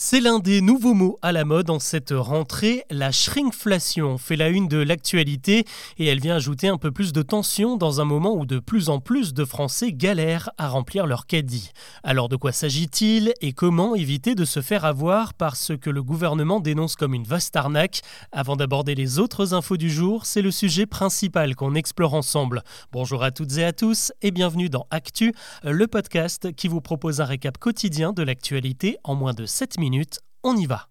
C'est l'un des nouveaux mots à la mode en cette rentrée. La shrinkflation fait la une de l'actualité et elle vient ajouter un peu plus de tension dans un moment où de plus en plus de Français galèrent à remplir leur caddie. Alors de quoi s'agit-il et comment éviter de se faire avoir par ce que le gouvernement dénonce comme une vaste arnaque? Avant d'aborder les autres infos du jour, c'est le sujet principal qu'on explore ensemble. Bonjour à toutes et à tous et bienvenue dans Actu, le podcast qui vous propose un récap quotidien de l'actualité en moins de 7 minutes on y va.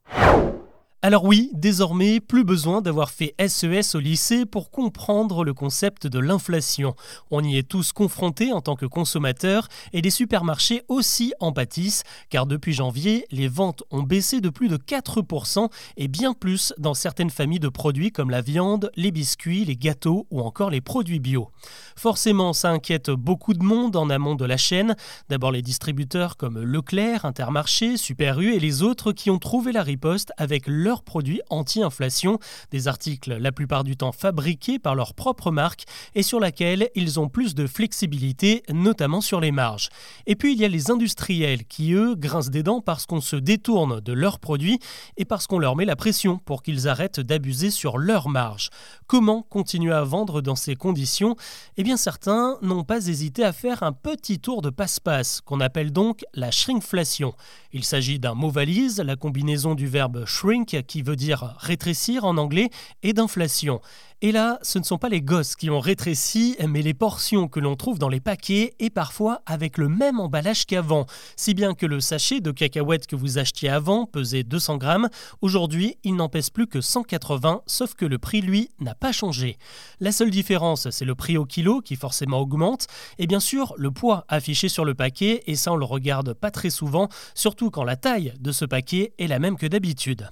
Alors oui, désormais, plus besoin d'avoir fait SES e au lycée pour comprendre le concept de l'inflation. On y est tous confrontés en tant que consommateurs et les supermarchés aussi en pâtissent, car depuis janvier, les ventes ont baissé de plus de 4% et bien plus dans certaines familles de produits comme la viande, les biscuits, les gâteaux ou encore les produits bio. Forcément, ça inquiète beaucoup de monde en amont de la chaîne. D'abord les distributeurs comme Leclerc, Intermarché, Super U et les autres qui ont trouvé la riposte avec leurs produits anti-inflation, des articles la plupart du temps fabriqués par leur propre marque et sur laquelle ils ont plus de flexibilité, notamment sur les marges. Et puis il y a les industriels qui, eux, grincent des dents parce qu'on se détourne de leurs produits et parce qu'on leur met la pression pour qu'ils arrêtent d'abuser sur leurs marges. Comment continuer à vendre dans ces conditions? Eh bien certains n'ont pas hésité à faire un petit tour de passe-passe, qu'on appelle donc la shrinkflation. Il s'agit d'un mot valise, la combinaison du verbe shrink qui veut dire rétrécir en anglais, et d'inflation. Et là, ce ne sont pas les gosses qui ont rétréci, mais les portions que l'on trouve dans les paquets et parfois avec le même emballage qu'avant. Si bien que le sachet de cacahuètes que vous achetiez avant pesait 200 grammes, aujourd'hui il n'en pèse plus que 180, sauf que le prix lui n'a pas changé. La seule différence, c'est le prix au kilo qui forcément augmente, et bien sûr le poids affiché sur le paquet, et ça on le regarde pas très souvent, surtout quand la taille de ce paquet est la même que d'habitude.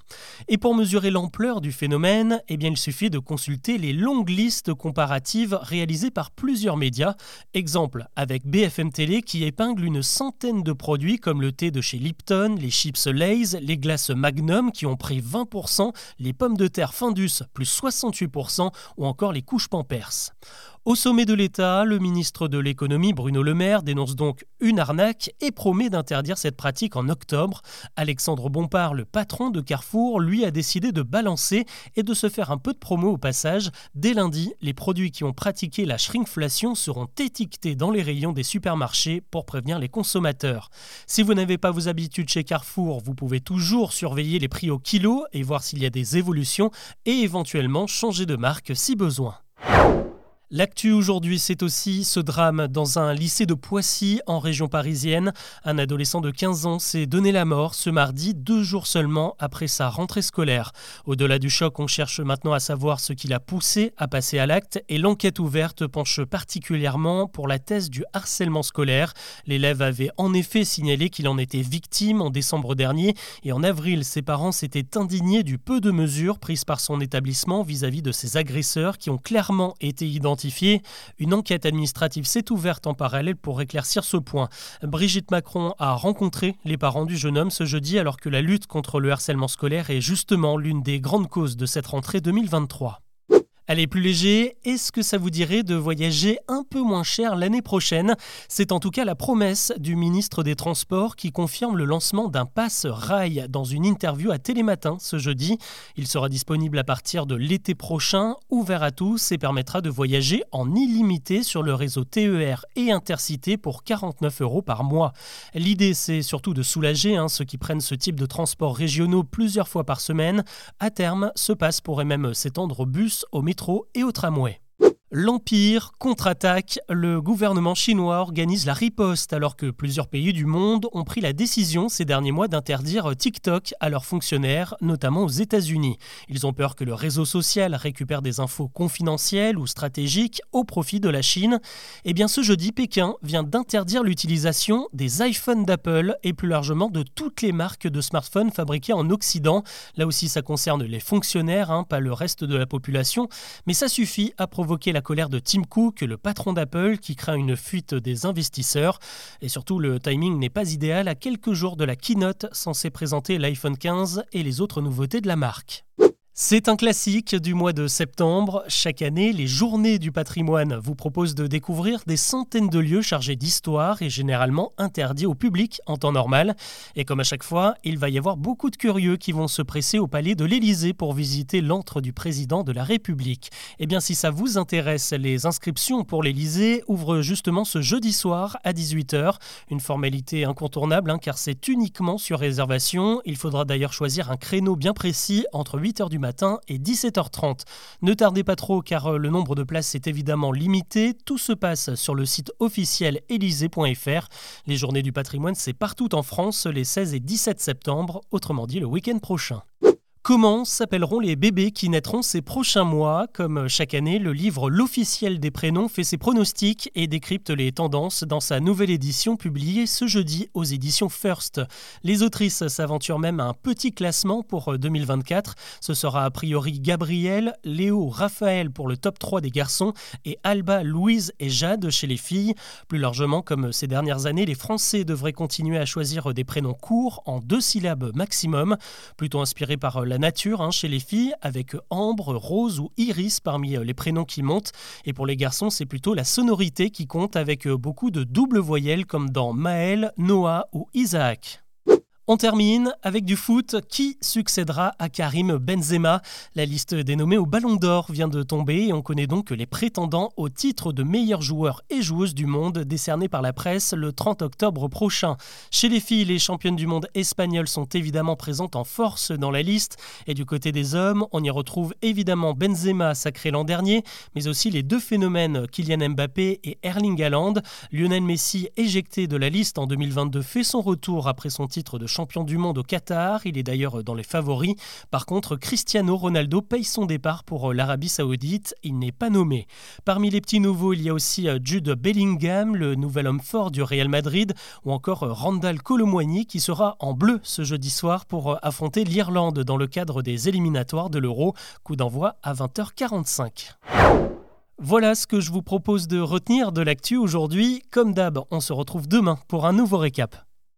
Et pour mesurer l'ampleur du phénomène, eh il suffit de consulter les longues listes comparatives réalisées par plusieurs médias. Exemple avec BFM Télé qui épingle une centaine de produits comme le thé de chez Lipton, les chips Lay's, les glaces Magnum qui ont pris 20%, les pommes de terre Findus plus 68% ou encore les couches Pampers. Au sommet de l'État, le ministre de l'économie Bruno Le Maire dénonce donc une arnaque et promet d'interdire cette pratique en octobre. Alexandre Bompard, le patron de Carrefour, lui a décidé de balancer et de se faire un peu de promo au passage. Dès lundi, les produits qui ont pratiqué la shrinkflation seront étiquetés dans les rayons des supermarchés pour prévenir les consommateurs. Si vous n'avez pas vos habitudes chez Carrefour, vous pouvez toujours surveiller les prix au kilo et voir s'il y a des évolutions et éventuellement changer de marque si besoin. L'actu aujourd'hui, c'est aussi ce drame dans un lycée de Poissy, en région parisienne. Un adolescent de 15 ans s'est donné la mort ce mardi, deux jours seulement après sa rentrée scolaire. Au-delà du choc, on cherche maintenant à savoir ce qui l'a poussé à passer à l'acte et l'enquête ouverte penche particulièrement pour la thèse du harcèlement scolaire. L'élève avait en effet signalé qu'il en était victime en décembre dernier et en avril, ses parents s'étaient indignés du peu de mesures prises par son établissement vis-à-vis -vis de ses agresseurs qui ont clairement été identifiés une enquête administrative s'est ouverte en parallèle pour éclaircir ce point. Brigitte Macron a rencontré les parents du jeune homme ce jeudi alors que la lutte contre le harcèlement scolaire est justement l'une des grandes causes de cette rentrée 2023. Allez, plus léger, est-ce que ça vous dirait de voyager un peu moins cher l'année prochaine? C'est en tout cas la promesse du ministre des Transports qui confirme le lancement d'un pass rail dans une interview à Télématin ce jeudi. Il sera disponible à partir de l'été prochain, ouvert à tous et permettra de voyager en illimité sur le réseau TER et Intercité pour 49 euros par mois. L'idée, c'est surtout de soulager hein, ceux qui prennent ce type de transports régionaux plusieurs fois par semaine. À terme, ce pass pourrait même s'étendre au bus, au métro et au tramway. L'Empire contre-attaque, le gouvernement chinois organise la riposte alors que plusieurs pays du monde ont pris la décision ces derniers mois d'interdire TikTok à leurs fonctionnaires, notamment aux États-Unis. Ils ont peur que le réseau social récupère des infos confidentielles ou stratégiques au profit de la Chine. Eh bien ce jeudi, Pékin vient d'interdire l'utilisation des iPhones d'Apple et plus largement de toutes les marques de smartphones fabriquées en Occident. Là aussi, ça concerne les fonctionnaires, hein, pas le reste de la population, mais ça suffit à provoquer la colère de Tim Cook, le patron d'Apple, qui craint une fuite des investisseurs. Et surtout, le timing n'est pas idéal à quelques jours de la keynote censée présenter l'iPhone 15 et les autres nouveautés de la marque. C'est un classique du mois de septembre. Chaque année, les Journées du patrimoine vous proposent de découvrir des centaines de lieux chargés d'histoire et généralement interdits au public en temps normal. Et comme à chaque fois, il va y avoir beaucoup de curieux qui vont se presser au palais de l'Élysée pour visiter l'antre du président de la République. Eh bien, si ça vous intéresse, les inscriptions pour l'Élysée ouvrent justement ce jeudi soir à 18h. Une formalité incontournable hein, car c'est uniquement sur réservation. Il faudra d'ailleurs choisir un créneau bien précis entre 8h du matin matin et 17h30. Ne tardez pas trop car euh, le nombre de places est évidemment limité. Tout se passe sur le site officiel élysée.fr. Les journées du patrimoine, c'est partout en France les 16 et 17 septembre, autrement dit le week-end prochain. Comment s'appelleront les bébés qui naîtront ces prochains mois Comme chaque année, le livre L'officiel des prénoms fait ses pronostics et décrypte les tendances dans sa nouvelle édition publiée ce jeudi aux éditions First. Les autrices s'aventurent même à un petit classement pour 2024. Ce sera a priori Gabriel, Léo, Raphaël pour le top 3 des garçons et Alba, Louise et Jade chez les filles. Plus largement, comme ces dernières années, les Français devraient continuer à choisir des prénoms courts en deux syllabes maximum, plutôt inspirés par la nature hein, chez les filles, avec Ambre, Rose ou Iris parmi euh, les prénoms qui montent. Et pour les garçons, c'est plutôt la sonorité qui compte avec euh, beaucoup de doubles voyelles comme dans Maël, Noah ou Isaac. On termine avec du foot. Qui succédera à Karim Benzema? La liste des nommés au Ballon d'Or vient de tomber et on connaît donc les prétendants au titre de meilleur joueur et joueuse du monde décerné par la presse le 30 octobre prochain. Chez les filles, les championnes du monde espagnoles sont évidemment présentes en force dans la liste. Et du côté des hommes, on y retrouve évidemment Benzema sacré l'an dernier, mais aussi les deux phénomènes Kylian Mbappé et Erling Haaland. Lionel Messi, éjecté de la liste en 2022, fait son retour après son titre de champion du monde au Qatar. Il est d'ailleurs dans les favoris. Par contre, Cristiano Ronaldo paye son départ pour euh, l'Arabie Saoudite. Il n'est pas nommé. Parmi les petits nouveaux, il y a aussi euh, Jude Bellingham, le nouvel homme fort du Real Madrid, ou encore euh, Randall Colomwani qui sera en bleu ce jeudi soir pour affronter l'Irlande dans le cadre des éliminatoires de l'Euro. Coup d'envoi à 20h45. Voilà ce que je vous propose de retenir de l'actu aujourd'hui. Comme d'hab, on se retrouve demain pour un nouveau récap.